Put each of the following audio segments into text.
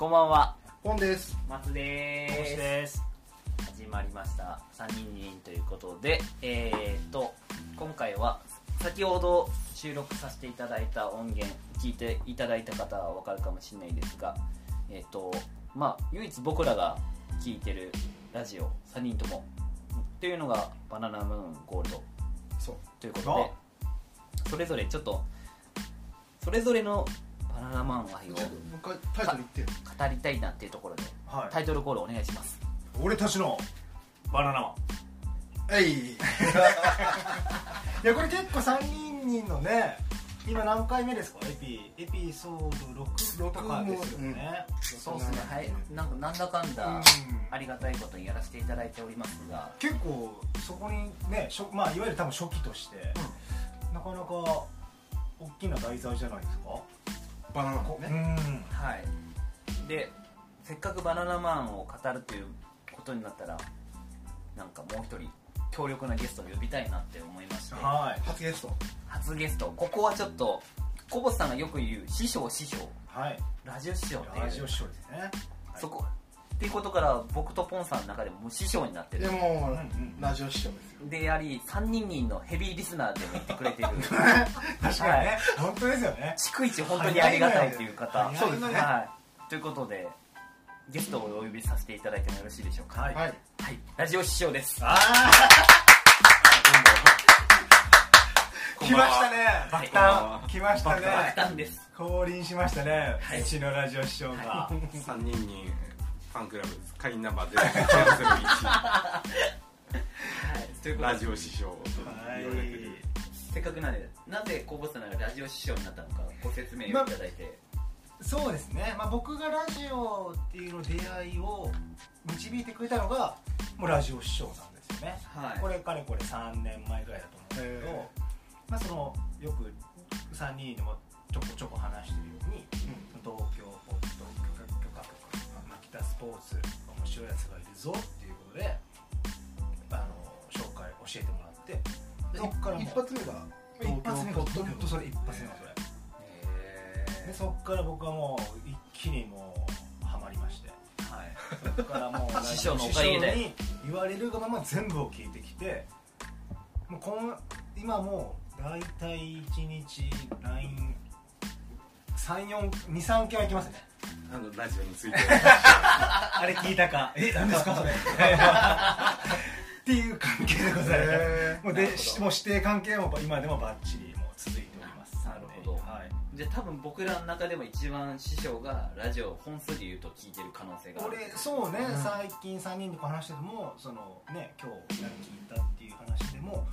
こんばんは。ポンです。松です。です始まりました。3人人ということでえー、と今回は先ほど収録させていただいた音源聞いていただいた方は分かるかもしれないですがえー、とまあ唯一僕らが聞いてるラジオ3人ともっていうのがバナナムーンゴールド。そう。ということでそれぞれちょっとそれぞれのバナナマン愛をちょっともう一回タイトル言ってよ。語りたいなっていうところで。はい。タイトルコールお願いします。俺たちのバナナマン。えい。いやこれ結構3人のね今何回目ですか？エピエピソード6とかですよね、そうですね。はい。なんかなんだかんだうん。ありがたいことにやらせていただいておりますが。結構そこにねしょまあいわゆる多分初期として、なかなか大きな題材じゃないですか？バナナこマンね。うん。はい。でせっかくバナナマンを語るということになったらなんかもう一人強力なゲストを呼びたいなって思いまして。はい。初ゲスト。初ゲスト。ここはちょっとコボさんがよく言う師匠師匠。はい。ラジオ師匠っていう。ラジオ師匠ですね。そこっていうことから僕とポンさんの中でも師匠になってる。でもラジオ師匠ですよ。であり3人人のヘビーリスナーでも言ってくれてる。確かにね、はい。本当ですよね。逐一本当にありがたいっていう方。そうですね。はい。ということでゲストをお呼びさせていただいてもよろしいでしょうか？はい。はい。はい。ラジオ師匠です。ああ来ましたね。はい。爆誕来ましたね。爆誕です。降臨しましたね、はい。うちのラジオ師匠が、3人にファンクラブ会員ナンバーという001ことで。ラジオ師匠とはい言われてる。せっかくなんでなぜコボさんがラジオ師匠になったのかご説明をいただいて、そうですね、まあ、僕がラジオっていうの出会いを導いてくれたのがもうラジオ師匠なんですよね、はい。これかれこれ3年前ぐらいだと思うんですけど、へまあ、そのよく3人でもちょこちょこ話してるように、東京ポッド許可許可局牧田スポーツ面白いやつがいるぞっていうことであの紹介教えてもらってそっからもう一発目が一発目がポッド本当それ一発目がそれ。へでそっから僕はもう一気にもうハマりまして。ーはい。そっからもう 師匠のおかげで。師匠に言われるがまま全部を聞いてきてもうこん今もう大体1日 LINE3423 件は行きますねあのラジオについて。あれ聞いたか？え何ですかそれ。っていう関係でございます。へもうでもう指定関係も今でもバッチリもう続いております。なるほどはいじゃあ多分僕らの中でも一番師匠がラジオ本数で言うと聞いてる可能性がある。俺そうね、うん。最近3人でこう話しててもそのね今日何聞いたっていう話でも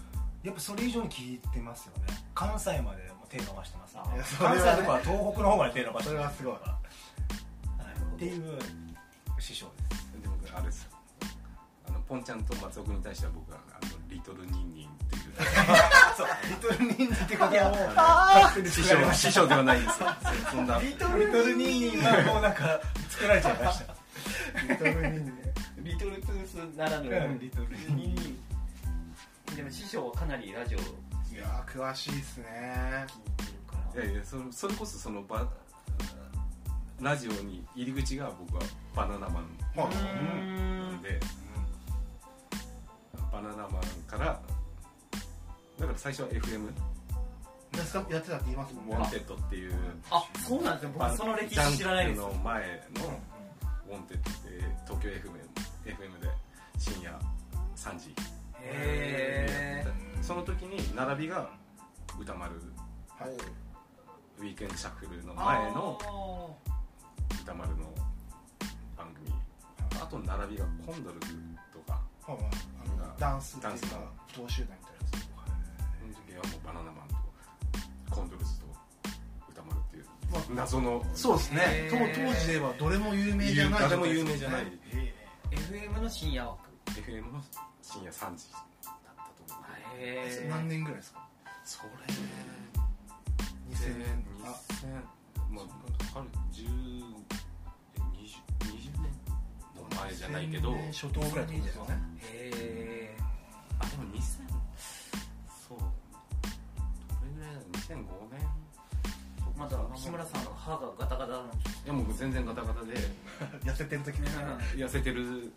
やっぱそれ以上に聞いてますよね。関西までも手伸ばしてますよね。いやそれは関ね西とかは東北の方まで手伸ばしてそれはすごい、っていう師匠です。で僕あれです。よあのポンちゃんと松尾君に対しては僕はあのリトルニンニンっていう。そうリトルニンニンってことはもう師匠師匠ではないんですよそんなリトルニンニン。はもうなんか作られちゃいましたリトルニンニン。リトルトゥースならぬうんリトルニンニン。でも師匠はかなりラジオ聞いいやー詳しいっすねいやいやそれそれこそそのバラジオに入り口が僕はバナナマン。はう。ーんで、バナナマンからだから最初は FM いやってたって言いますもんね。ウォンテッドっていう。あそうなんですね。僕その歴史知らないです。ジャンクの前のウォンテッドって東京 FM, FM で深夜3時。へえその時に並びが歌丸。はい。ウィークエンドシャッフルの前の歌丸の番組。あと並びがコンドルズとか。はいはい。あのダンスっていうかダンス。の同集団みたいなやつその時はもうバナナマンとコンドルズと歌丸っていうまあ謎の。そうですね。当当時で言えばどれも有名じゃない誰も有名じゃない。ね FM の深夜枠。FM の深夜3時だったと思う。へえ何年ぐらいですか？それ。2000年。あ2000まあある10 20 20年の前じゃないけど。2000年初頭ぐらいってことですよね。へえあでも2000そう。どれぐらいだ2005年とかまだ日村さんの歯がガタガタなんですいやもう全然ガタガタで。痩せてる時ね。痩せてる。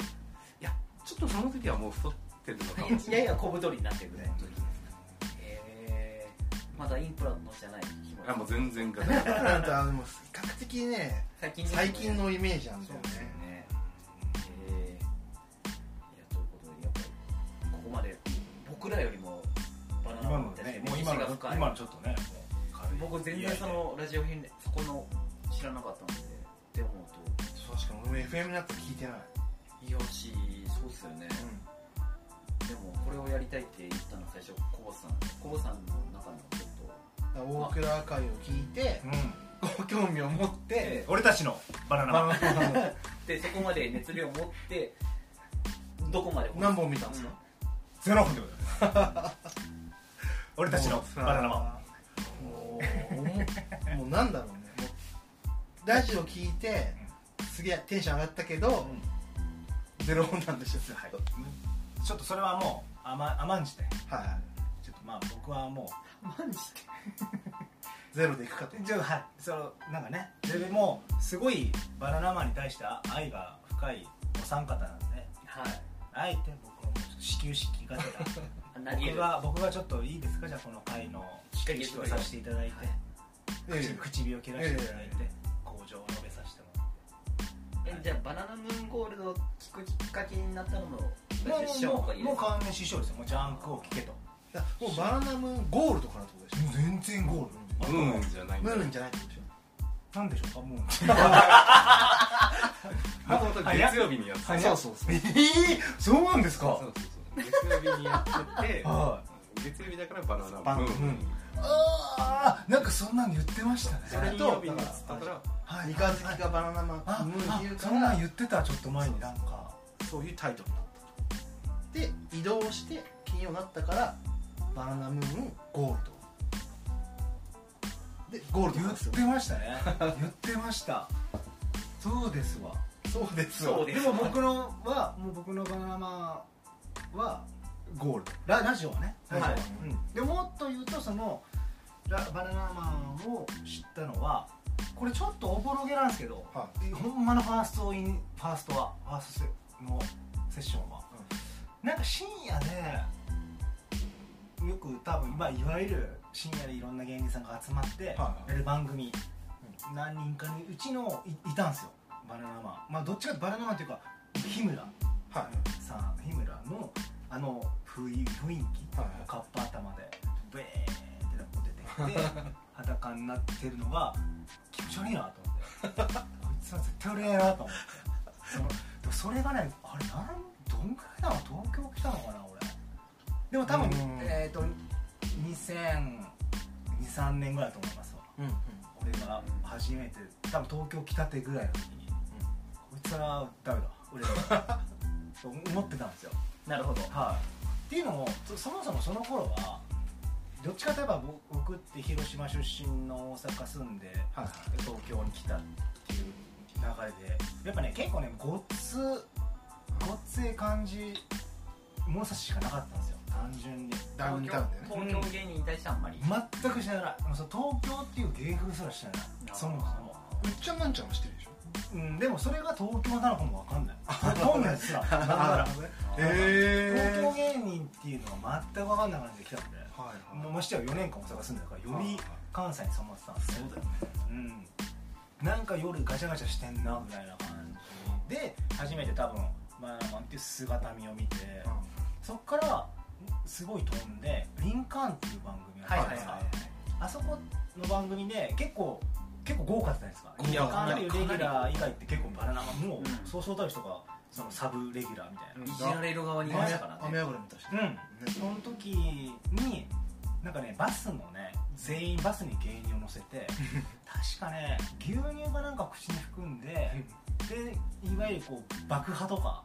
いやちょっとその時はもう太ってるのかもしれない。やや小太りになってるぐらいの時ですまだインプラントしてないあもう全然ガタガタ。なんかでも比較的ね最近のイメージなんだよね僕らよりもバナナマンねもう今の今のちょっとね僕全然そのラジオ編でそこの知らなかったのでって思う確かに俺も FM になったら聞いてない。とよしそうっすよね、でもこれをやりたいって言ったの最初コボさん。コボさんの中のちょっと大倉会を聞いてうん。ご興味を持って俺たちのバナナマン。でそこまで熱量を持ってどこまで何本見たんですか？ゼロ分ってことだ俺たちのバナナマン。もうなんだろうね。ラジオ聞いてすげえテンション上がったけど、ゼロ本なんでしょはい。ちょっとそれはもう甘甘んじて。はいちょっとまあ僕はもマジでゼロでいくかと。うちょっとはいそのなんかねでもすごいバナナマンに対して愛が深いお三方なんではい。あえて僕始球式がてら何僕が僕がちょっといいですか？じゃあこの回の始球式をさせていただいて、え口唇を切らせていただいて、工場を述べさせてもらって。えじゃあバナナムーンゴールドを聞くきっかけになったのもも師匠のおかげうもう完全師匠ですよ。もうジャンクを聞けと。もうバナナムーンゴールドからってことでしょ？全然ゴールムーンじゃないムーンじゃないってことでしょ？なんでしょうか？もう もともと月曜日にやって。てそうそうそう。えー、そうなんですか？そうそうそう。月曜日にやってては月曜日だからバナナバナナ。ムーンああなんかそんなん言ってましたね。それ金曜日にやってたからはい。三日月がバナナマンあムーンっていうかそんなんら言ってたちょっと前になんか。そういうタイトルになった。で移動して金曜になったからバナナムーンゴールドでゴールド言なんですよ。ってましたね。言ってました。そうですわそうですよ。そうでですも僕のはもう僕のバナナマンはゴール。ドララジオはね。ラジオ。は、はいうん、でもっと言うとそのラバナナマンを知ったのはこれちょっとおぼろげなんですけど、はほんまのファーストインファーストはファーストのセッションは、なんか深夜でよく多分、まあ、いわゆる深夜でいろんな芸人さんが集まってはやる番組、何人かにうちのいいたんですよバナナマン。まあどっちかってバナナマンっていうか日村。はい。さん日村のあの雰囲雰囲気、はいカッパ頭でベーって出てきて 裸になってるのが気持ち悪いなと思って。こいつは絶対売れないなと思って。そそれがねあれなんどんぐらいだろう東京来たのかな俺。でも多分うん。えっ、と2023年ぐらいだと思いますわ。うんうん。俺が初めて多分東京来たてぐらいの時に、こいつはダメだ。売れないと思ってたんですよ。なるほど。はい、っていうのもそそもそもその頃はどっちかといえば僕僕って広島出身の大阪住んで、はい東京に来たっていう流れでやっぱね結構ねごっつごっつい感じ物差ししかなかったんですよ。単純に。ダウンタウンだよね。東京芸人に対してあんまり。全く知らない。もうその東京っていう芸風すら知らない。あーそもそも。うっちゃんなんちゃんは知ってるうん、でもそれが東京なのかもわかんない。ほとんどですら。なんなら。へ東京芸人っていうのは全く分かんない感じで来たんで。はいもうましてや4年間大阪住んでるからより関西に染まってたんですよそうだよね。うん。なんか夜ガチャガチャしてんなぐらいな感じで初めて多分まあなんていう姿見を見てそっからすごい飛んで「リンカーン」っていう番組があったんですか。あそこの番組で結構結構豪華じゃないですか。いやリンカーンっていうレギュラー以外って結構バナナマン。もうん。そうそうたる人がそのサブレギュラーみたいな、いじられる側にいましたから雨ね上がり見た。しうん、その時になんかねバスのね全員バスに芸人を乗せて 確かね牛乳がなんか口に含んででいわゆるこう爆破とか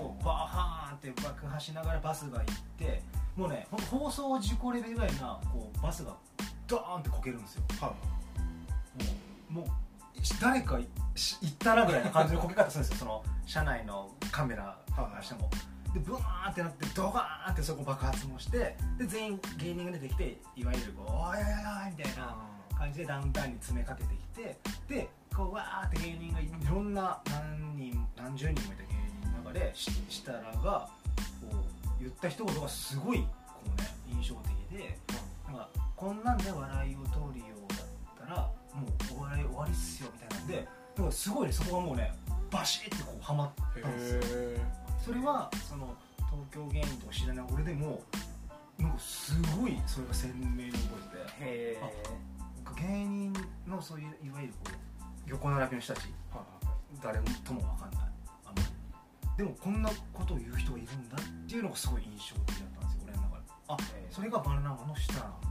をバーハーンって爆破しながらバスが行ってもうね放送事故レベルぐらいなこうバスがドーンってこけるんですよ。はもうもう誰かし行ったなぐらいの感じのこけ方するんですよ。その車内のカメラからしても、でブワーンってなってドガーンってそこ爆発もしてで全員芸人が出てきていわゆるこう「おいおいおいおい」みたいな感じでダウンタウンに詰めかけてきてでこうわーって芸人がいろんな何人何十人もいた芸人の中でししたらがこう言った一言がすごいこうね印象的で、なんかこんなんで笑いを取るよもうお笑い終わりっすよみたいなんでなんかすごいねそこがもうねバシッてこうハマったんですよ。それはその東京芸人とか知らない俺でもなんかすごいそれが鮮明に覚えてて芸人のそういういわゆるこう横並びの人たち誰とも分かんない。あんまりでもこんなことを言う人がいるんだっていうのがすごい印象的だったんですよ俺の中で。あえそれがバナナマンの下なんだ。みたいな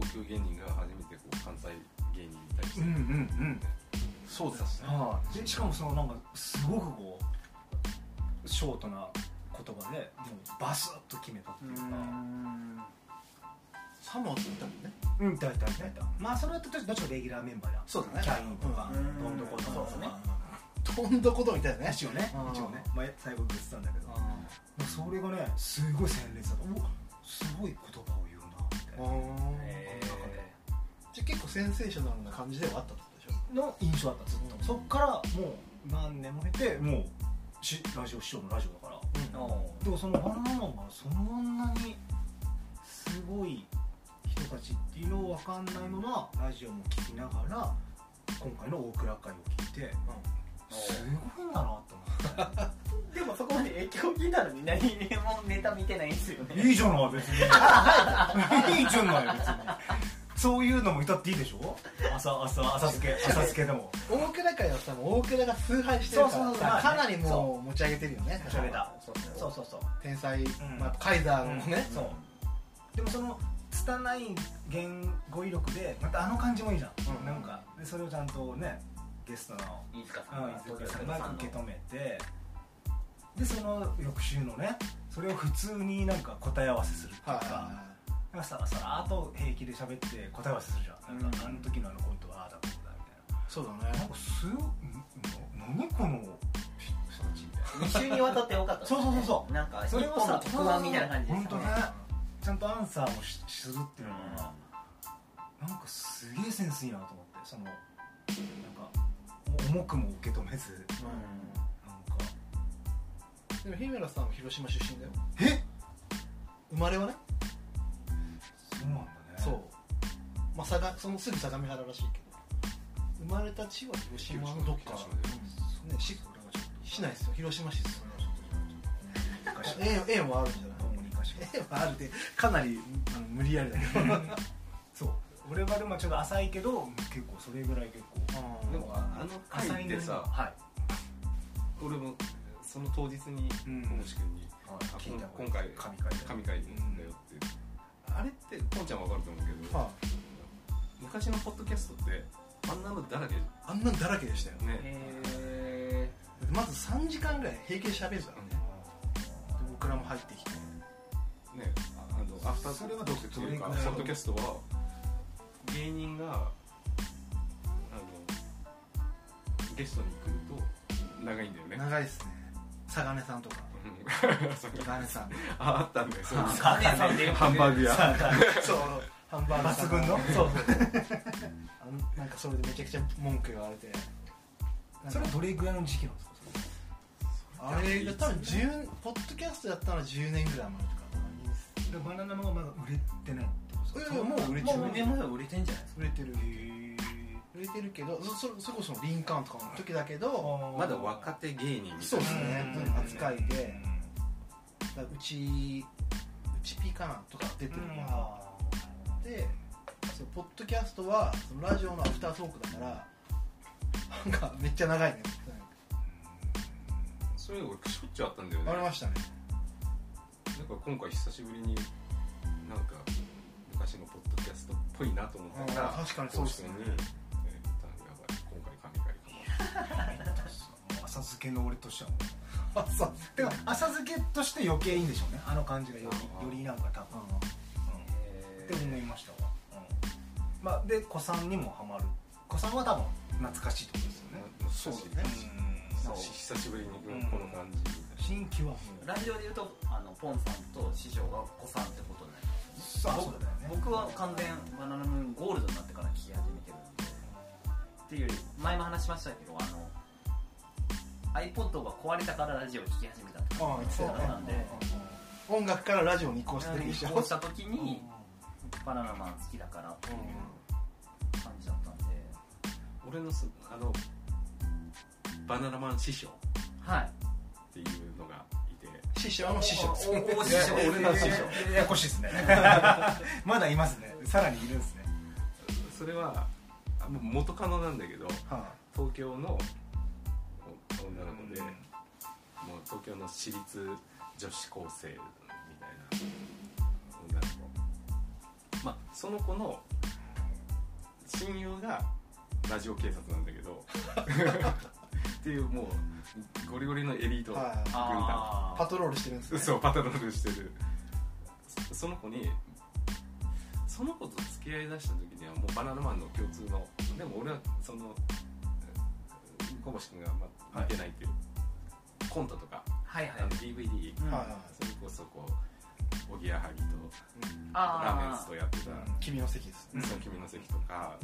東京芸人が初めてこう関西芸人に対して、うんうんうん。そうですね。はい、でしかもそのなんかすごくこうショートな言葉ででもバスッと決めたっていうか。サモアって言ったもんね。うんいたいたいたいた。まあそれはどっちかレギュラーメンバーじゃん。そうだね。キャインとかうんどんどこどんそうですね。どんどことみたいなね。一応ね。うん。一応ね、まあ、最後言ってたんだけど。それがねすごい鮮烈だった。おすごい言葉を言うなみたいな。えじゃあ結構センセーショナルな感じではあったってことでしょ？の印象だったずっと、うん。そっからもう何年も経てもうしラジオ師匠のラジオだから。おでもそのバナナマンがそんなにすごい人たちっていうのを分かんないままラジオも聞きながら今回の大倉会を聞いてすごいんだなと思っ でもそこまで影響気になるに何もネタ見てないんですよてね。いいじゃない別に。いいじゃない別にそういうのもいたっていいでしょ？朝朝朝漬け 朝漬けでも。大倉会はさもう大倉が崇拝してるかそうそうそうかなりもう持ち上げてるよね。持ち上げた。そうそうそう。そう天才ん。まあカイザーのね。そう。でもその拙い言語彙力でまたあの感じもいいじゃん、うん。なんかでそれをちゃんとねゲストの飯塚さんがうんさんが受け止めてでその翌週のねそれを普通になんか答え合わせするっていうか、はなんかさらさらっと平気で喋って答え合わせするじゃん。なんか、うん。あの時のあのコントはああだこうだみたいな。いそうだね。なんかすん何この人たちみたいな。2週にわたってよかったね。そうそうそうそう。なんか一それをさ本の特番みたいな感じで本当ねちゃんとアンサーもしするっていうのが、なんかすげえセンスいいなと思って。そのなんか重くも受け止めず。なんか。でも日村さんは広島出身だよ。え？生まれはねまあ相模そのすぐ相模原らしいけど。生まれた地は広島のどっか広島でねし市内ですよ。広島市ですよ。それは。ちょっとじゃあちょっと縁縁はあるんじゃない？縁は。あるってかなりあの無理やりだけど。そう。俺はでもちょっと浅いけど結構それぐらい結構。でもああの回ってさはい。俺もその当日にうん。小虫君に今回神回で神回だよってあれってポンちゃんわかると思うけどは昔のポッドキャストってあんなのだらけねあ、あんなんだらけでしたよへまず3時間ぐらい平気で喋るからね。で僕らも入ってきて。ねああのアフターそれはトークっていうかポッドキャストは芸人があのゲストに来ると長いんだよね。長いですね。相根さんとか。うん。そう相根さん。ああったんだよ。そういうー金さん。でハンバーグ屋。そうハンバー抜群の？そう。そ うあのなんかそれでめちゃくちゃ文句言われて。それはどれぐらいの時期なんですか？あれが多分10ポッドキャストやったのは10年ぐらい前とか。でバナナマンがまだ売れてないってことですか？いやいやもう売れてる。もうでも売れてんじゃないですか？売れてる。売れてるけどそそそれこそリンカーンとかの時だけどまだ若手芸人みたいな。そうですね。うん扱いで。うちうちピーかなとか出てるのがでそうポッドキャストはそのラジオのアフタートークだからなんかめっちゃ長いね。それ俺しょっちゅうあったんだよね。ありましたね。なんか今回久しぶりになんか昔のポッドキャストっぽいなと思ってたらあー確かにそうですね。えーやばい今回神回かも浅漬けの俺としてはもう。あそうてか浅漬けとして余計いいんでしょうね。あの感じがよりよりなんか多分、うん、って思いましたわ、うん、まあで子さんにもハマる。子さんは多分懐かしいってことですよね。そうそうだね。そう久しぶりにこの感じ。新規は。ラジオで言うとあのポンさんと師匠が子さんってことになりますね。そうだよね。僕は完全バナナムーンゴールドになってから聞き始めてるんで。っていうより前も話しましたけどあの iPod が壊れたからラジオを聴き始めたってああ言ってたよね。なんで音楽からラジオに移行した時でしょ。こうした時にバナナマン好きだからっていう感じだったんで。俺のすあのバナナマン師匠はい。っていうのがいて。師匠の師匠。ですおおお師匠。俺の師匠。ややこしいですね。まだいますね。さらにいるんですね。それはあもう元カノなんだけどは東京のお女の子で、もう東京の私立女子高生みたいなまあその子の親友がラジオ警察なんだけど っていうもうゴリゴリのエリート軍はい。パトロールしてるんですね。そうパトロールしてる。そその子にその子と付き合いだした時にはもうバナナマンの共通のでも俺はその小星君がまあ見てないっていう、コントとかはいはい。あの DVD、うん。はいはそれこそこうおぎやはぎとあー。ラーメンズとやってた、い君の席です。その君の席とか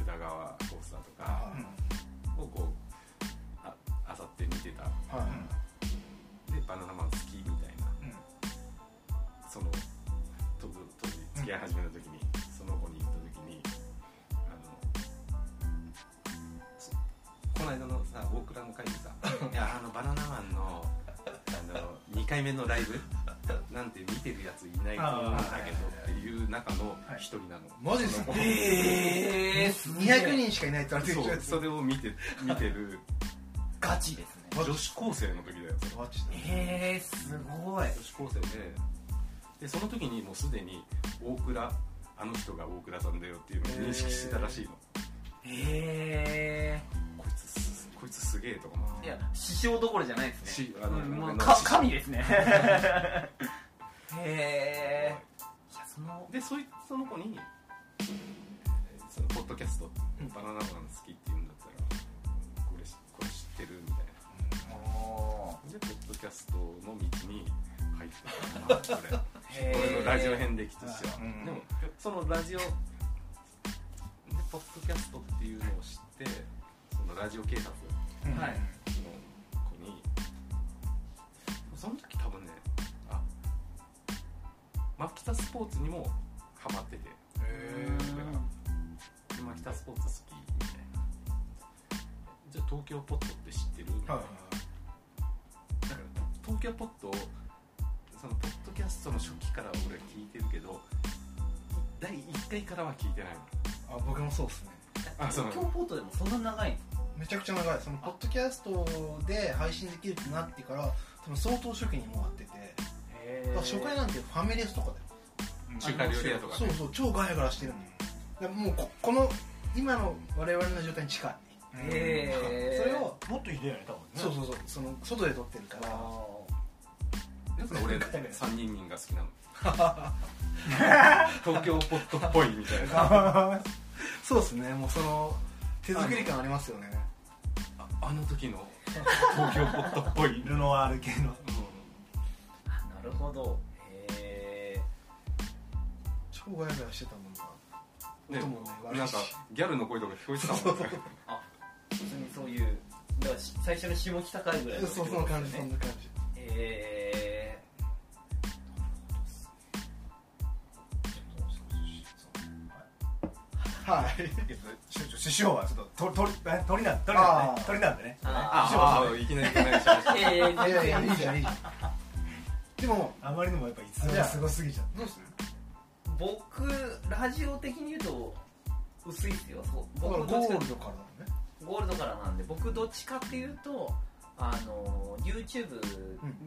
宇田川コースターとかはをこうああさって見てた。はい。でバナナマン好きみたいな。その当時付き合い始めた時に、その子に言った時にあのそこの間のさ大倉の会でさ「いやあのバナナマンのあの2回目のライブなんて見てるやついないと思うんだけど」っていう中の一人なの、マジっすか？ええ。200人しかいないって言われてるそうそれを見て見てるガチですね女子高生の時だよそれ。マジでえー、すごい女子高生で。でその時にもうすでに大倉あの人が大倉さんだよっていうのを認識してたらしいの、えこいつすこいつすげえとか思って。ー、いや師匠どころじゃないですね。しあのか神ですね。へえ。いやそのでそいその子にえーそのポッドキャスト、バナナマン好きって言うんだったらこれしこれ知ってるみたいおなでポッドキャストの道に入ってたかなこれ。へ俺のラジオ遍歴としては、うん。でもそのラジオでポッドキャストっていうのを知ってそのラジオ警察はい。の子にその時多分ねあマキタスポーツにもハマってて。でマキタスポーツ好きみたいな。じゃあ東京ポットって知ってる？みたいな、はい。だから東京ポットをそのポッドキャストの初期から俺聞いてるけど第1回からは聞いてないの。あ僕もそうですね。東京ポートでもそんな長いめちゃくちゃ長い。そのポッドキャストで配信できるってなってから多分相当初期にもう会ってて。初回なんてファミレスとかだよ。中華料理屋とかそうそう超ガヤガヤしてるの。だからもうここの今の我々の状態に近い。へえそれをもっとひどいよね多分ね。そうそうそう。その外で撮ってるから。だから俺3人人が好きなの。東京ポットっぽいみたいな。そうですね。もうその手作り感ありますよね。ああの時の東京ポットっぽい、ルノワール系の。あなるほど。へえ超ガヤガヤしてたもんな。ね音もね悪いし。なんかギャルの声とか聞こえてたもんね。普通にそういうだからし最初の下北会ぐらいのそうそんな感じそんな感じ。へはい。師匠はちょっと鳥鳥鳥なん鳥なんで鳥なんでねあああいきなりいきなりしましたええいやいやいいじゃんいいじゃんでもあまりにもやっぱ逸話がすごすぎちゃってどうする僕ラジオ的に言うと薄いですよ。そうだから僕ゴールドからだねゴールドからなんで僕どっちかっていうとあの YouTube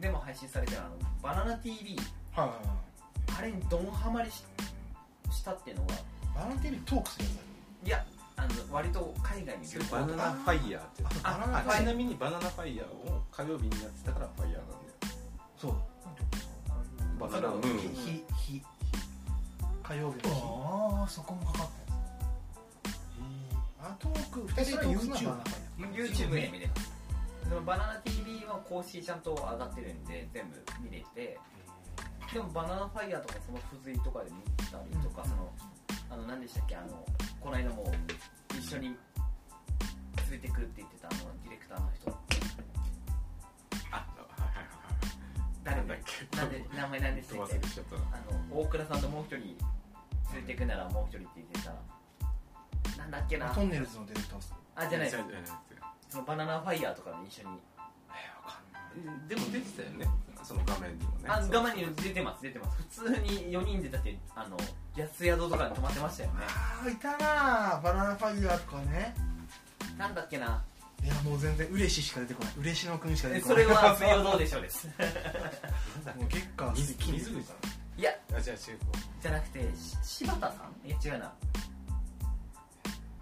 でも配信されてるあのバナナ TV はいはいはい。あれにドンハマりししたっていうのがバナナ TV トークするやいやあの割と海外に旅行バナナファイヤーって。つバナナあファイちなみにバナナファイヤーを火曜日にやってたからファイヤーなんだよそう。バナナムーン日日火曜日の日ああそこもかかってあトーク2人でトークする YouTube で見れますそのバナナ TV は公式ちゃんと上がってるんで全部見れて。でもバナナファイヤーとかその付随とかで見たりとか、うん。そのあの何でしたっけ？あのこの間も一緒に連れてくるって言ってたあのディレクターの人。あはいはいはい誰なんだっけ？なんで名前なんでしたっ忘けれちゃったな。あの大倉さんともう一人連れてくならもう一人って言ってた。なんだっけな？トンネルズのディレクターですかあじゃないじゃなくてそのバナナファイヤーとかに一緒にでも出てたよね。その画面にもね。あ画面に出てます出てます。普通に4人でだってあの安宿とかに泊まってましたよね。ああいたな。バナナファイヤーとかね。なんだっけな。いやもう全然嬉しいしか出てこない。嬉しの君しか出えてこない。それは水曜どうでしょうです。もう月下水口さん。いや。あじゃあ中じゃなくてし柴田さん？いや違うな。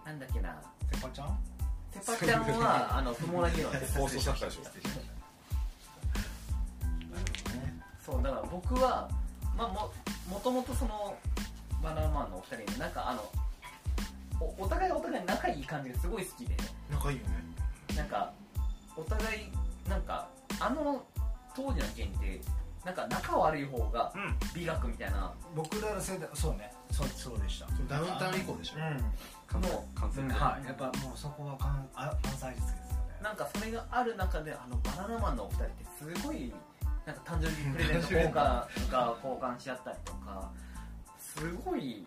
なんだっけな。セパちゃん？セパちゃんはあの不毛な議論です放送作家でしょそうだから僕は、まあ、ももともとそのバナナマンのお二人のなんかあのおお互いお互い仲いい感じがすごい好きで。仲いいよね。なんかお互いなんかあの当時の件ってなんか仲悪い方がうん。美学みたいな。僕らの世代そうね。そうそうでした。ダウンタウン以降でしょ。うん。関西も関西うんはい。やっぱもうそこは関あ関西術ですよね。なんかそれがある中であのバナナマンのお二人ってすごいなんか誕生日プレゼント交換が交換し合ったりとかすごい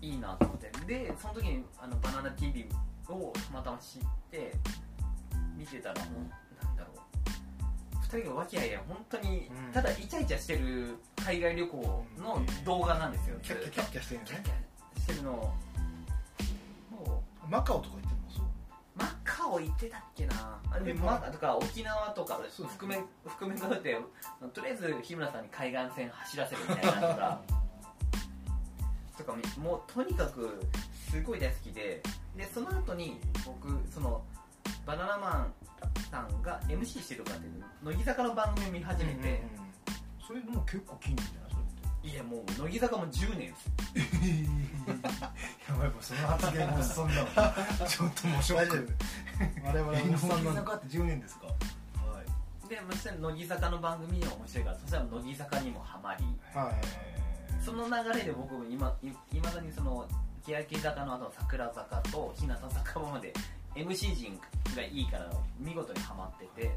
いいなと思って。でその時にあのバナナ TV をたまたま知って見てたらもうなんだろう。二人が和気あいあい本当にうん。ただイチャイチャしてる海外旅行の動画なんですよ、キャッキャキャッキャしてるよね。キャッキャしてるのもうマカオとか行っオ行ってたっけな。あでえマカとか沖縄とか含め含めがってとりあえず日村さんに海岸線走らせるみたいなのとか。とかみもうとにかくすごい大好きで。でその後に僕そのバナナマンさんが MC してるかっていう乃木坂の番組を見始めて、それでも結構近年じゃない？いやもう乃木坂も10年です。やばいもうその発言もそんなちょっともうショッ大丈ク。夫我々はおっさん乃木坂って10年ですか？はい。でそしたら乃木坂の番組が面白いからそしたら乃木坂にもハマり。はいその流れで僕も今いいまだにその欅坂の後の桜坂と日向坂まで MC 陣がいいから見事にハマってて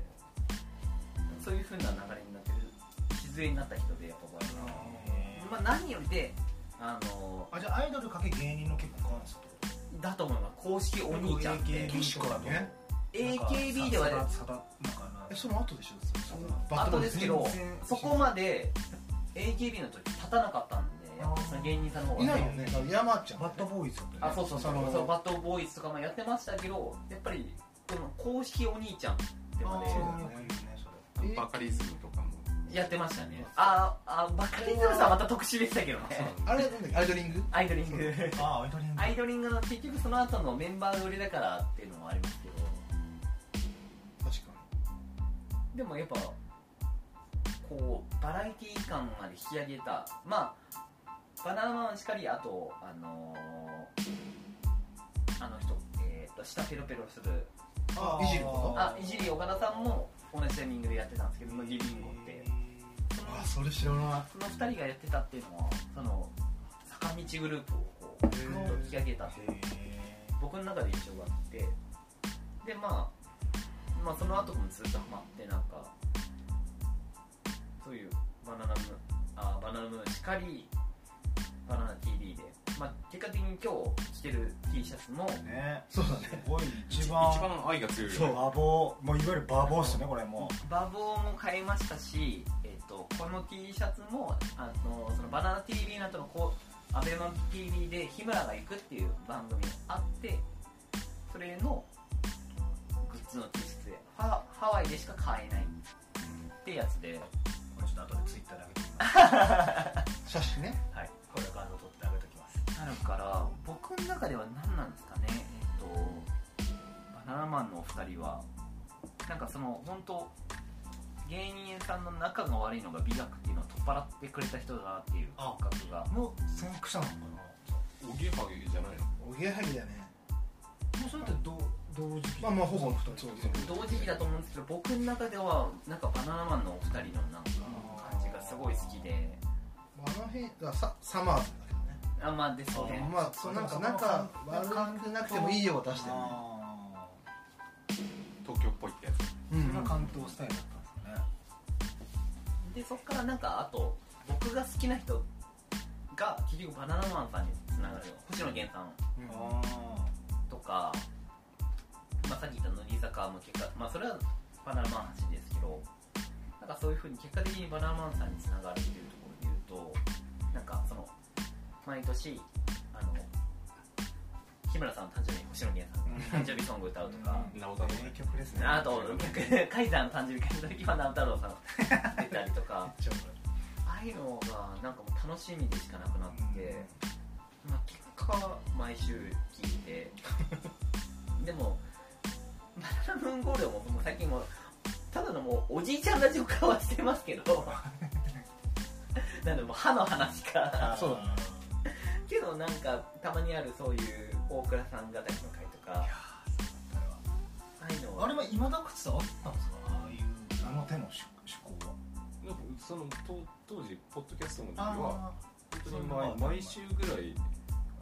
そういう風な流れになってる礎になった人でやっぱ僕は、まあ、何よりであのあじゃあアイドルかけ芸人の結構関数ってこと？だと思います公式お兄ちゃんって AKB とかとね AKB ではね。えその後でしょそのバッ後ですけどそこまで AKB の時立たなかったんでやっぱその芸人さんの方がいないよね山ちゃん。バッドボーイズだったよね。あそうそうそうそう。バッドボーイズとかもやってましたけどやっぱりこの公式お兄ちゃんってまでバカリズムとやってましたね。あーあバカリズムさんはまた特殊でしたけどね。あれなんだっけ？アイドリング？アイドリング。あアイドリング。アイドリングの結局その後のメンバー売りだからっていうのもありますけど。確かでもやっぱこうバラエティー感まで引き上げた。まあバナナマンしかりあとあのーあの人えっ、と下ペロペロする。あいじることあいじり岡田さんも同じタイミングでやってたんですけど麦リンゴってあそれ知らない。その2人がやってたっていうのはその坂道グループをこうぐっと引き上げたっていう僕の中で印象があって。でまあまあその後もずっとハマってなんかそういうバナナムあバナナムーンしかりバナナ TV で。まあ結果的に今日着てる T シャツもねそうだね。すごい一一番番愛が強いよね。そうバボー。もういわゆるバボーっすねこれもバボーも買いましたし、とこの T シャツもあのそのバナナ TV の後のこうアベマ TV で日村が行くっていう番組があってそれのグッズの T シャツでハハワイでしか買えないってやつでこれちょっと後でツイッターで上げてみます。写真ね。はい。これ画像撮って上げときます。なるから僕の中では何なんですかね。えっとバナナマンのお二人はなんかその本当芸人さんの仲が悪いのが美学っていうのを取っ払ってくれた人だなっていう感覚が。もう先駆者なのかおぎやはぎじゃないの？おぎやはぎだね。なもうそれって同同時期まあまあほぼ二人そうそう同時期だと思うんですけど僕の中ではなんかバナナマンのお二人のなんか感じがすごい好きで。あの辺だササマーズだけどね。あまあですね。まあそうなんか仲悪くなくてもいいよを出してるね。あ東京っぽいってやつ。うん。ーそれが関東スタイルだったでそっからなんかあと僕が好きな人が結局バナナマンさんにつながるよ。星野源さん。とか、まあ、さっき言った乃木坂も結果、まあ、それはバナナマン発ですけどなんかそういうふうに結果的にバナナマンさんにつながるっていうところで言うとなんかその毎年日村さんの誕生日に星野源さんが誕生日ソング歌うとか、直太朗名曲ですね。あと逆カイザーの誕生日会の時は直太朗さん出たりとか。ちょうああいうのがなんかもう楽しみでしかなくなって、まあ、結果毎週聞いて。でもバナナムーンゴールドももう最近もうただのもうおじいちゃんラジオ化はしてますけど。なんでもう歯の話か。そうだねけどなんかたまにあるそういう大倉さん語りの会とかああいうのあれは今だくつあったんですか？ああいうあの手の趣趣向は。なんかその当当時ポッドキャストの時はあ本当に毎毎週ぐらい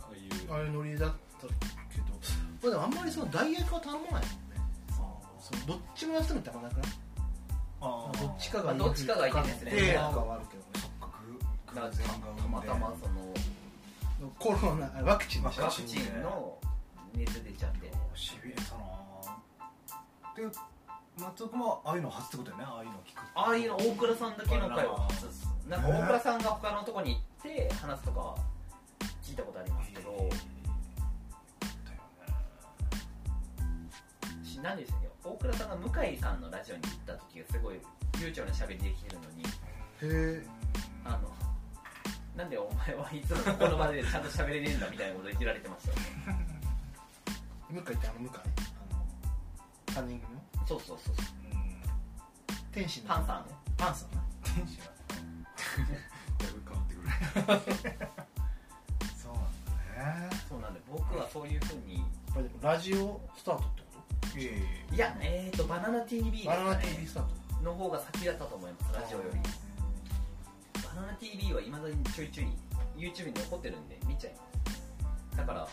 ああいうあれノリだったけど。まあでもあんまりその代役は頼まないもんね。そのどっちもやってもたまなくない？あどっちかがまあどっちかがいいですね。かはあるけどねたまたまそのコロナあワクチンでしょ？ワクチンの熱出ちゃって。しびれたな。で松尾君はああいうの初ってことだよね。ああいうの聞くああいうの大倉さんだけの会は初ですなんか大倉さんが他のとこに行って話すとかは聞いたことありますけど。しなんでですね大倉さんが向井さんのラジオに行った時がすごい流暢な喋りできるのに。へえなんでお前はいつもこの場でちゃんと喋れねえんだみたいなこと言ってられてましたよね。向井ってあの向井？あの3人組の？そうそうそうそう。天使の。パンさんパンさんね。天使は。だいぶ変わってくる。そうなんだねそうなんで僕はそういうふうに。やっぱりラジオスタートってこいえいいや。えーとバナナ TV ですかとバナナね TV スタート。の方が先だったと思います。ラジオよりバナナ TV はいまだにちょいちょい YouTube に残ってるんで見ちゃいます。だから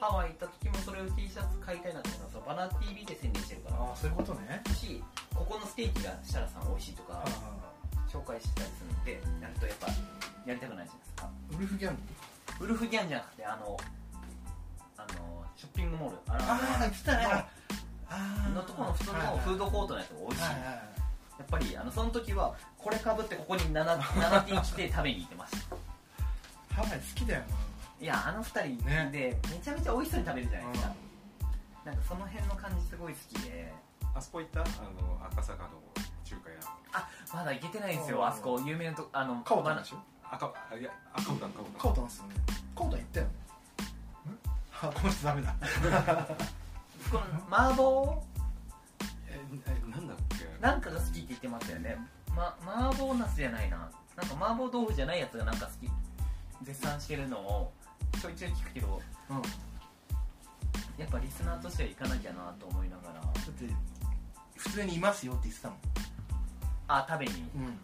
ハワイ行った時もそれを T シャツ買いたいなと思ったらバナナ TV で宣伝してるから。ああそういうことね。しここのステーキが設楽さん美味しいとか紹介してたりするんでやるとやっぱやりたくないじゃないですか。ウルフギャング？ウルフギャンじゃなくてあのあのショッピングモール。あのああ言ってたねあのところの普通のフードコートのやつが美味しい、はいはいはいやっぱりあのその時はこれかぶってここに 7, 7点来て食べに行ってました。ハワイ好きだよいやあの二人ねでめちゃめちゃ美味しそうに食べるじゃないですか、なんかその辺の感じすごい好きで。あそこ行った？あの赤坂の中華屋。あまだ行けてないんですうん。よあそこ。有名なとあのカオタンでしょ？赤あいや赤うだん赤うカオタンっすよね。カオタン行ったよね。あこの人ダメだ。この麻婆？ええなんだっけなんかが好きって言ってましたよね、ま、麻婆ナスじゃないな。なんか麻婆豆腐じゃないやつがなんか好き。絶賛してるのをちょいちょい聞くけどうん。だやっぱリスナーとしては行かなきゃなと思いながら。って普通にいますよって言ってたもん。あ食べに。うん。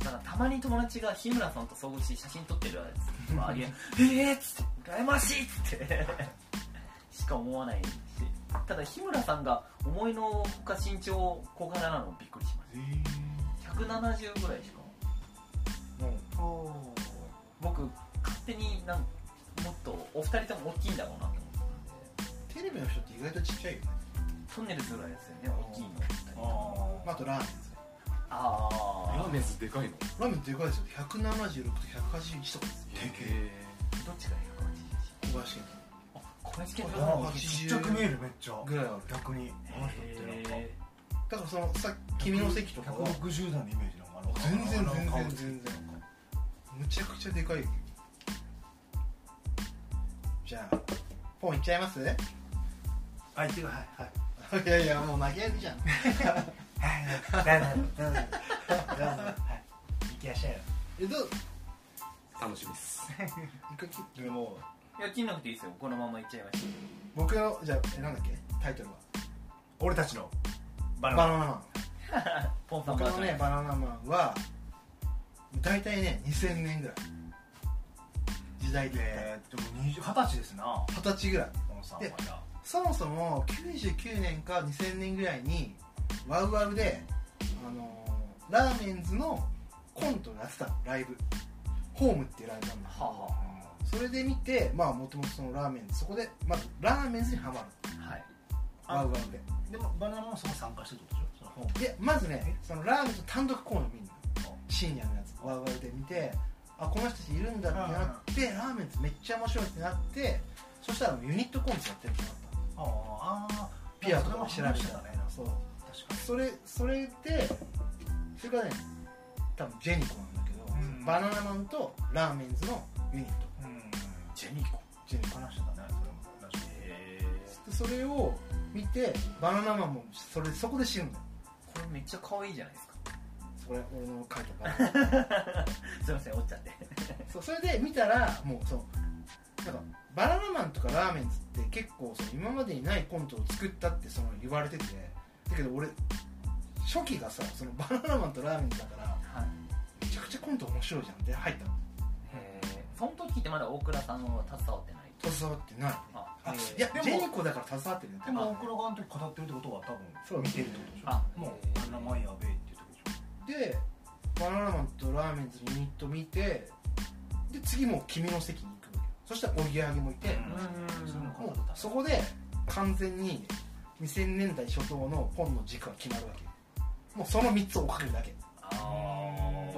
だからたまに友達が日村さんと遭遇して写真撮ってるやつあり え「えっ!」っつって「羨ましい!」っつって。しか思わないしただ日村さんが思いのほか身長小柄なのびっくりしました。170ぐらいしか。も僕勝手になんもっとお二人とも大きいんだろうなと思ってうテレビの人って意外とちっちゃいよね。トンネルズぐらいですよね大きいのあまああとラーメンですねああラーメンズでかいの？ラーメンでかいですよ176と181とかですよへどっちが181小林健あ小林ちっちゃく見えるめっちゃ。ぐらいある逆に。あの人ってなんかへだからそのさ君の席とかは160代のイメージのあの全然全然全然。むちゃくちゃでかい。じゃあポンいっちゃいます？あ、言ってくださ い。はい。い。やい。やもう投げやりじゃんはい。どうぞどうぞどうぞはい。行きやしゃい。よえどうー楽しみです一回切でもいや切んなくていいですよ。このままいっちゃいまし僕のじゃあえなんだっけ？タイトルは。俺たちのババナナナナマン。ポンさん僕のバージョンねバナナマンは大体ね2000年ぐらい。時代で。言ったらえー、でも20 20歳ですな。二十歳ぐらい。このさんはでじゃあ。そもそも99年か2000年ぐらいにワウワウで、あのーラーメンズのコントをやってたの。ライブ。ホームっていうライブなんだけど、はあはそれで見てまあもともとそのラーメンズそこでまずラーメンズにハマる。はい。あワウワウで。でもバナナマンもその参加してるってことでしょ？その本でまずねそのラーメンズ単独コーナー見るの深夜のやつ。ワウワウで見てあこの人たちいるんだってなって、ラーメンズめっちゃ面白いってなってそしたらユニットコントやってるってなったああピアとかで調べてたねそう。確かそれそれでそれがね多分ジェニコなんだけど、うん。バナナマンとラーメンズのユニットジェニコ。ジェニコ話してたねそれも。でそれを見てバナナマンもそれそこで知るんだよこれめっちゃ可愛いじゃないですか。それ俺の書いたバナナ。すいませんおっちゃって。そうそれで見たらもうそうなんかバナナマンとかラーメンズって結構その今までにないコントを作ったってその言われてて。だけど俺初期がさそのバナナマンとラーメンズだからはい。めちゃくちゃコント面白いじゃん。で入ったのその時ってまだ大倉さんの携わってない？携わってない。ああへー。いやでもジェニコだから携わってるでも大倉があの時語ってるってことは多分そう見てるってことでしょ？あもうバナナマンやべえっていう時でしょでバナナマンとラーメンズのユニット見てで次もう君の席に行くわけよ。そしたらおぎやはぎもいて、うん。そこで完全に2000年代初頭のポンの軸が決まるわけ。もうその3つを追っかけるだけ。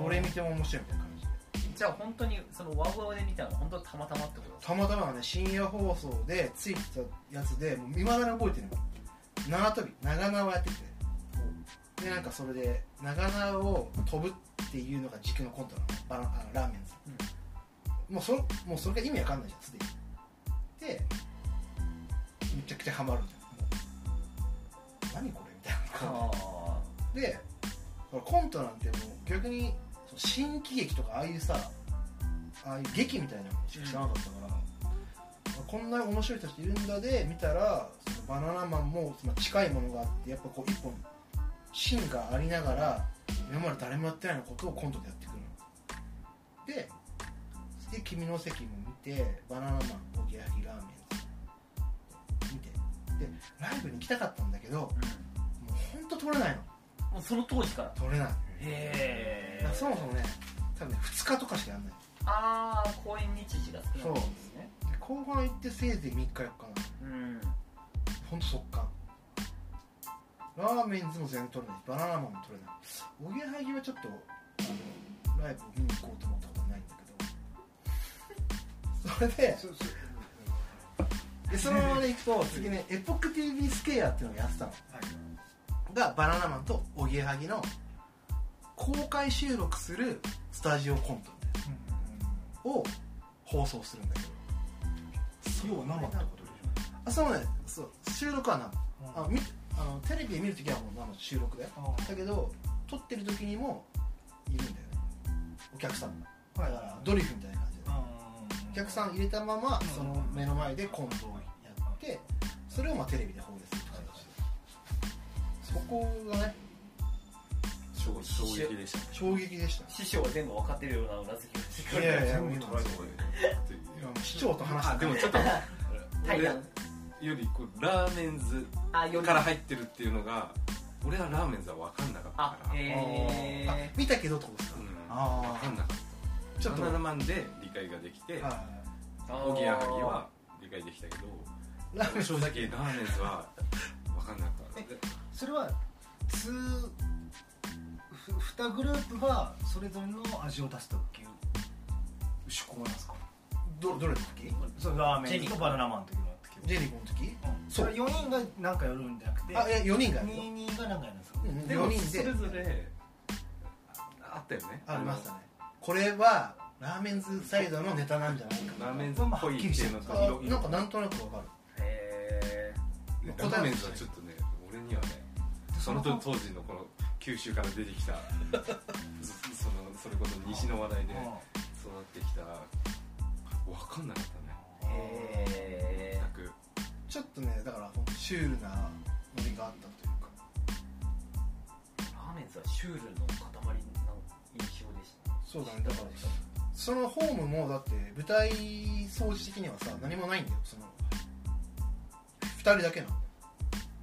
どれ見ても面白いみたいな。感じゃあ本当にそのワウワウで見たのは本当たまたまってことですか？たまたまね深夜放送でついてたやつでもう未だに覚えてるの縄跳び長縄やってて。でなんかそれで長縄を飛ぶっていうのが軸のコントなの。バナあのラーメンズ、もうそもうそれが意味わかんないじゃんすでに。でめちゃくちゃハマるじゃん。何これみたいな感あじでコントなんてもう逆に新喜劇とかああいうさああいう劇みたいなのしか知らなかったから、こんなに面白い人たちいるんだで見たらそのバナナマンもその近いものがあってやっぱこう一本芯がありながら今まで誰もやってないようなことをコントでやってくるの。でで君の席も見てバナナマンおぎやはぎラーメンズ見て。でライブに行きたかったんだけどもうーうん本当撮れないの。もうその当時から。撮れないへだからそもそもね多分ね2日とかしかやんない。ああ公演日時が少ないんですね。で後半行ってせいぜい3日4日なうん。ほんと速乾ラーメンズも全然撮れない。しバナナマンも撮れない。おぎやはぎはちょっとあのライブを見に行こうと思ったことはないんだけど。それででそのままで行くと次ねエポック TV スケアっていうのをやってたの。がバナナマンとおぎやはぎの公開収録するスタジオコントみたいな。を放送するんだけど。要は生ってことでしあそうねそう。収録は生。ょあみあのテレビで見るときはもう生収録。だよあだけど撮ってる時にもいるんだよね。お客さんが。はいだからドリフみたいな感じで。お客さん入れたままうんその目の前でコントをやってそれをまあテレビで放映するって形で。そこがね衝衝撃でしたね。衝撃でした。師匠は全部分かってるようなうなずきをしてくれる。いやいや全部捉えて市長と話してあでもちょっと俺よりこうラーメンズから入ってるっていうのが俺はラーメンズは分かんなかったあから、へえあ見たけどってことですか？うん、あ分かんなかった。ちょっと。バナナマンで理解ができてはおぎやはぎは理解できたけどいラーメン正直ラーメンズは分かんなかった。でそれはツーふ2グループがそれぞれの味を出すという趣向なんですか？どどれの時？そうラーメンズとバナナマンの時の時ジェニコの時？うん。そう。それ4人が何かやるんじゃなくてあいや4人がやるよ。2人が何かやるんですかうんでも4人で。それぞれあったよね。ありましたね。これはラーメンズサイドのネタなんじゃないかラーメンズっぽいっていうのとなんかなんとなくわかる。へラーメンズはちょっとね俺にはねその当時のこの九州から出てきた。ず そのそれこそ西の話題でうん育ってきた。分かんなかったね。え。へ全く。ちょっとねだからほんとシュールなノリがあったというか。ラーメンズはシュールの塊の印象でしたそそうだね。だからそのホームもだって舞台掃除的にはさ何もないんだよ。その2人だけなの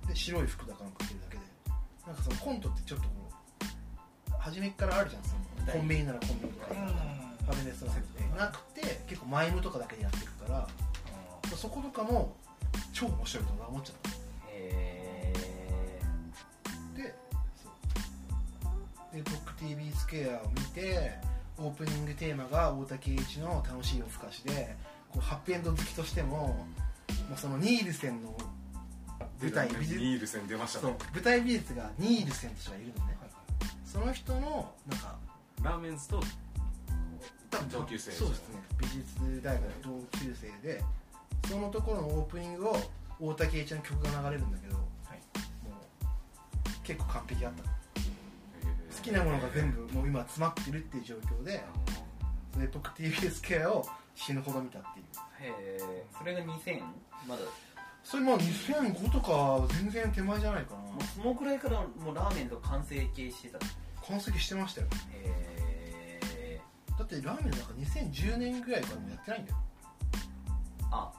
で白い服だかなんか着てるなんかそのコントってちょっとこう初めっからあるじゃんそのコンビニならコンビニとかさファミレスなってなくて結構マイムとかだけでやってるからそことかも超面白いと思っちゃった。へでそう。で「僕 TV スクエア」を見てオープニングテーマが大竹栄一の「楽しい夜更かしで」こうハッピーエンド好きとしてももうそのニールセンの舞台美術ニールセン出ましたそうね舞台美術がニールセンって人がいるのね。その人のなんかラーメンズと多分同級生そうですね。美術大学の同級生でそのところのオープニングを大竹栄一の曲が流れるんだけど、はい。もう結構完璧だった。好きなものが全部もう今詰まってるっていう状況でそれで僕 TBS ケアを死ぬほど見たっていう。えへえそれが2000まだそれもう2005とか全然手前じゃないかな。もうそのくらいからもうラーメンと完成形してた。完成してましたよ。へえだってラーメンなんか2010年ぐらいからやってないんだよ。あ。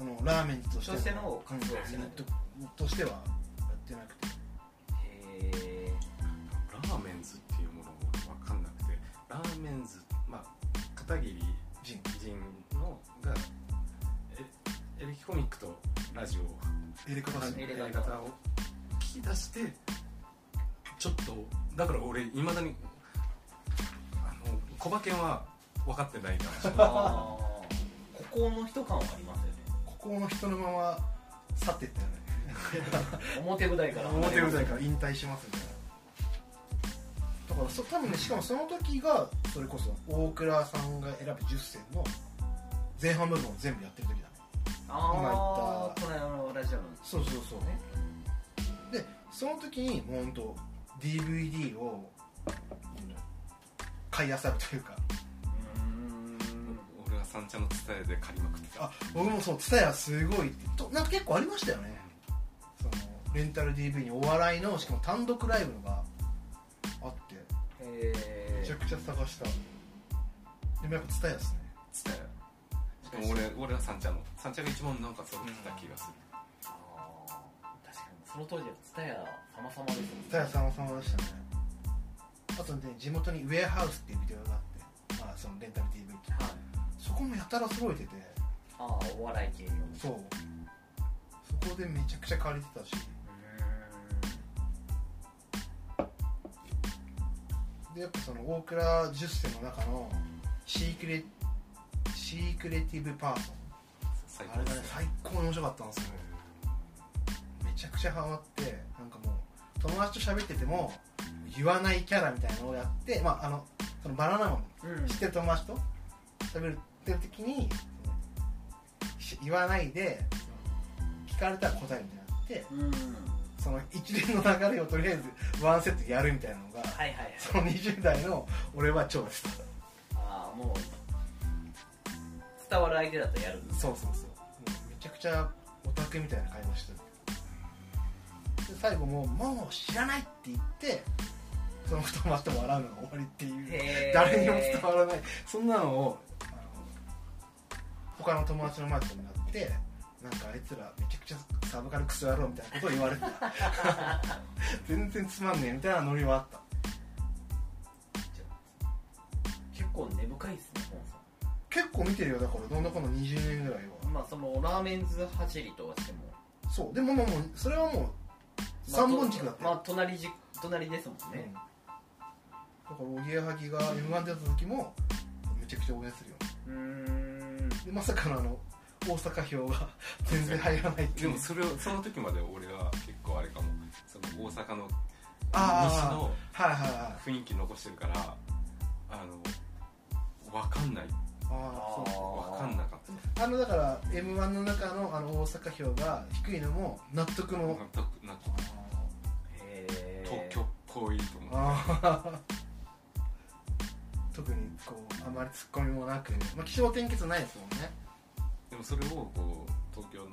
あのラーメンとしてとしての活動をしてない。としてはやってなくて。へえラーメンズっていうものも分かんなくて。ラーメンズまあ片桐仁のがレキコミックとラジオエレカタスエレやり方を聞き出してちょっとだから俺いまだにあの小馬券は分かってないかもしれないここの人感はありますよね。ここの人のまま去っていったよね。表舞台から。表舞台から引退しますみたいな。だからそ多分ねしかもその時がそれこそ大倉さんが選ぶ10選の前半部分を全部やってる時だ今言あった。このラジオのそうそうそう。ね。でその時にもうほんと DVD をうん買い漁るというか。う俺は三茶の伝えで借りまくってた。あ僕もそう TSUTAYA すごいって。となんか結構ありましたよね。そのレンタル DV にお笑いのしかも単独ライブのがあって。めちゃくちゃ探した。でもやっぱ TSUTAYA ですね。伝えしかも俺俺は三茶の。三茶が一番なんか揃ってた気がする、確かに。その当時は蔦屋様々ですもん TSUTAYA 様々でしたね。あとね地元にウェアハウスっていうビデオがあって、まあ、そのレンタル DV ってはい。そこもやたら揃えてて。ああお笑い系の。そう。そこでめちゃくちゃ借りてたし。でやっぱその大倉10選の中のシークレシークレティブパーソンあれがね最高に面白かったんですよめちゃくちゃハマってなんかもう友達と喋ってても言わないキャラみたいなのをやってまああのそのバナナマンうん。知ってる友達と？喋ってる時にし言わないで聞かれたら答えるみたいになってうん。その一連の流れをとりあえずワンセットやるみたいなのがはいはいはい。その20代の俺は超です。ああもう伝わる相手だとやるんですそうそうそう。もうめちゃくちゃオタクみたいな会話してる。で最後も「もう知らない」って言ってその友達とも笑うのが終わりっていう。誰にも伝わらない。そんなのをあの他の友達の前でもやってなんかあいつらめちゃくちゃサブカルクソ野郎みたいなことを言われてた。全然つまんねえみたいなノリはあった。結構根深いですね結構見てるよだからどんなこの20年ぐらいは。んまあそのラーメンズ走りとはしても。そうでももうもうそれはもう3本軸だったよまあ隣じ隣ですもんね。うん、だからおぎやはぎが m 1出た時もめちゃくちゃ応援するよ。うーん。でまさかのあの大阪票が 全然入らないっていう。でもそれをその時まで俺は結構あれかも。その大阪の西あのあはいはいはい。雰囲気残してるからあの分かんないああそう分かんなかった。あのだから m 1の中のあの大阪票が低いのも納得の。納得。納得。へえ東京っぽいと思って特にこうあまりツッコミもなく、まあ、気象転結ないですもんね。でもそれをこう東京の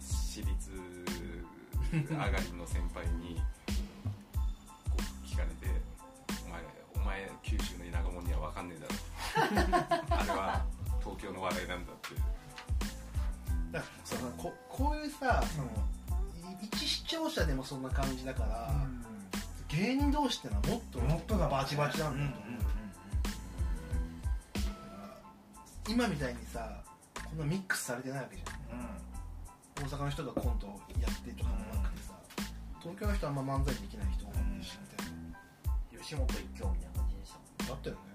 私立上がりの先輩にこう聞かれて「お前お前九州の田舎者には分かんねえだろあれは東京の笑いなんだってだからそのここういうさその、い一視聴者でもそんな感じだから、芸人同士ってのはもっともっとがバチバチなんだよ、だう今みたいにさこんなミックスされてないわけじゃん。大阪の人がコントやってとかもなくてさ、東京の人はあんま漫才できない人も多いしみたいな。吉本一強みたいな感じでしたもんだったよね。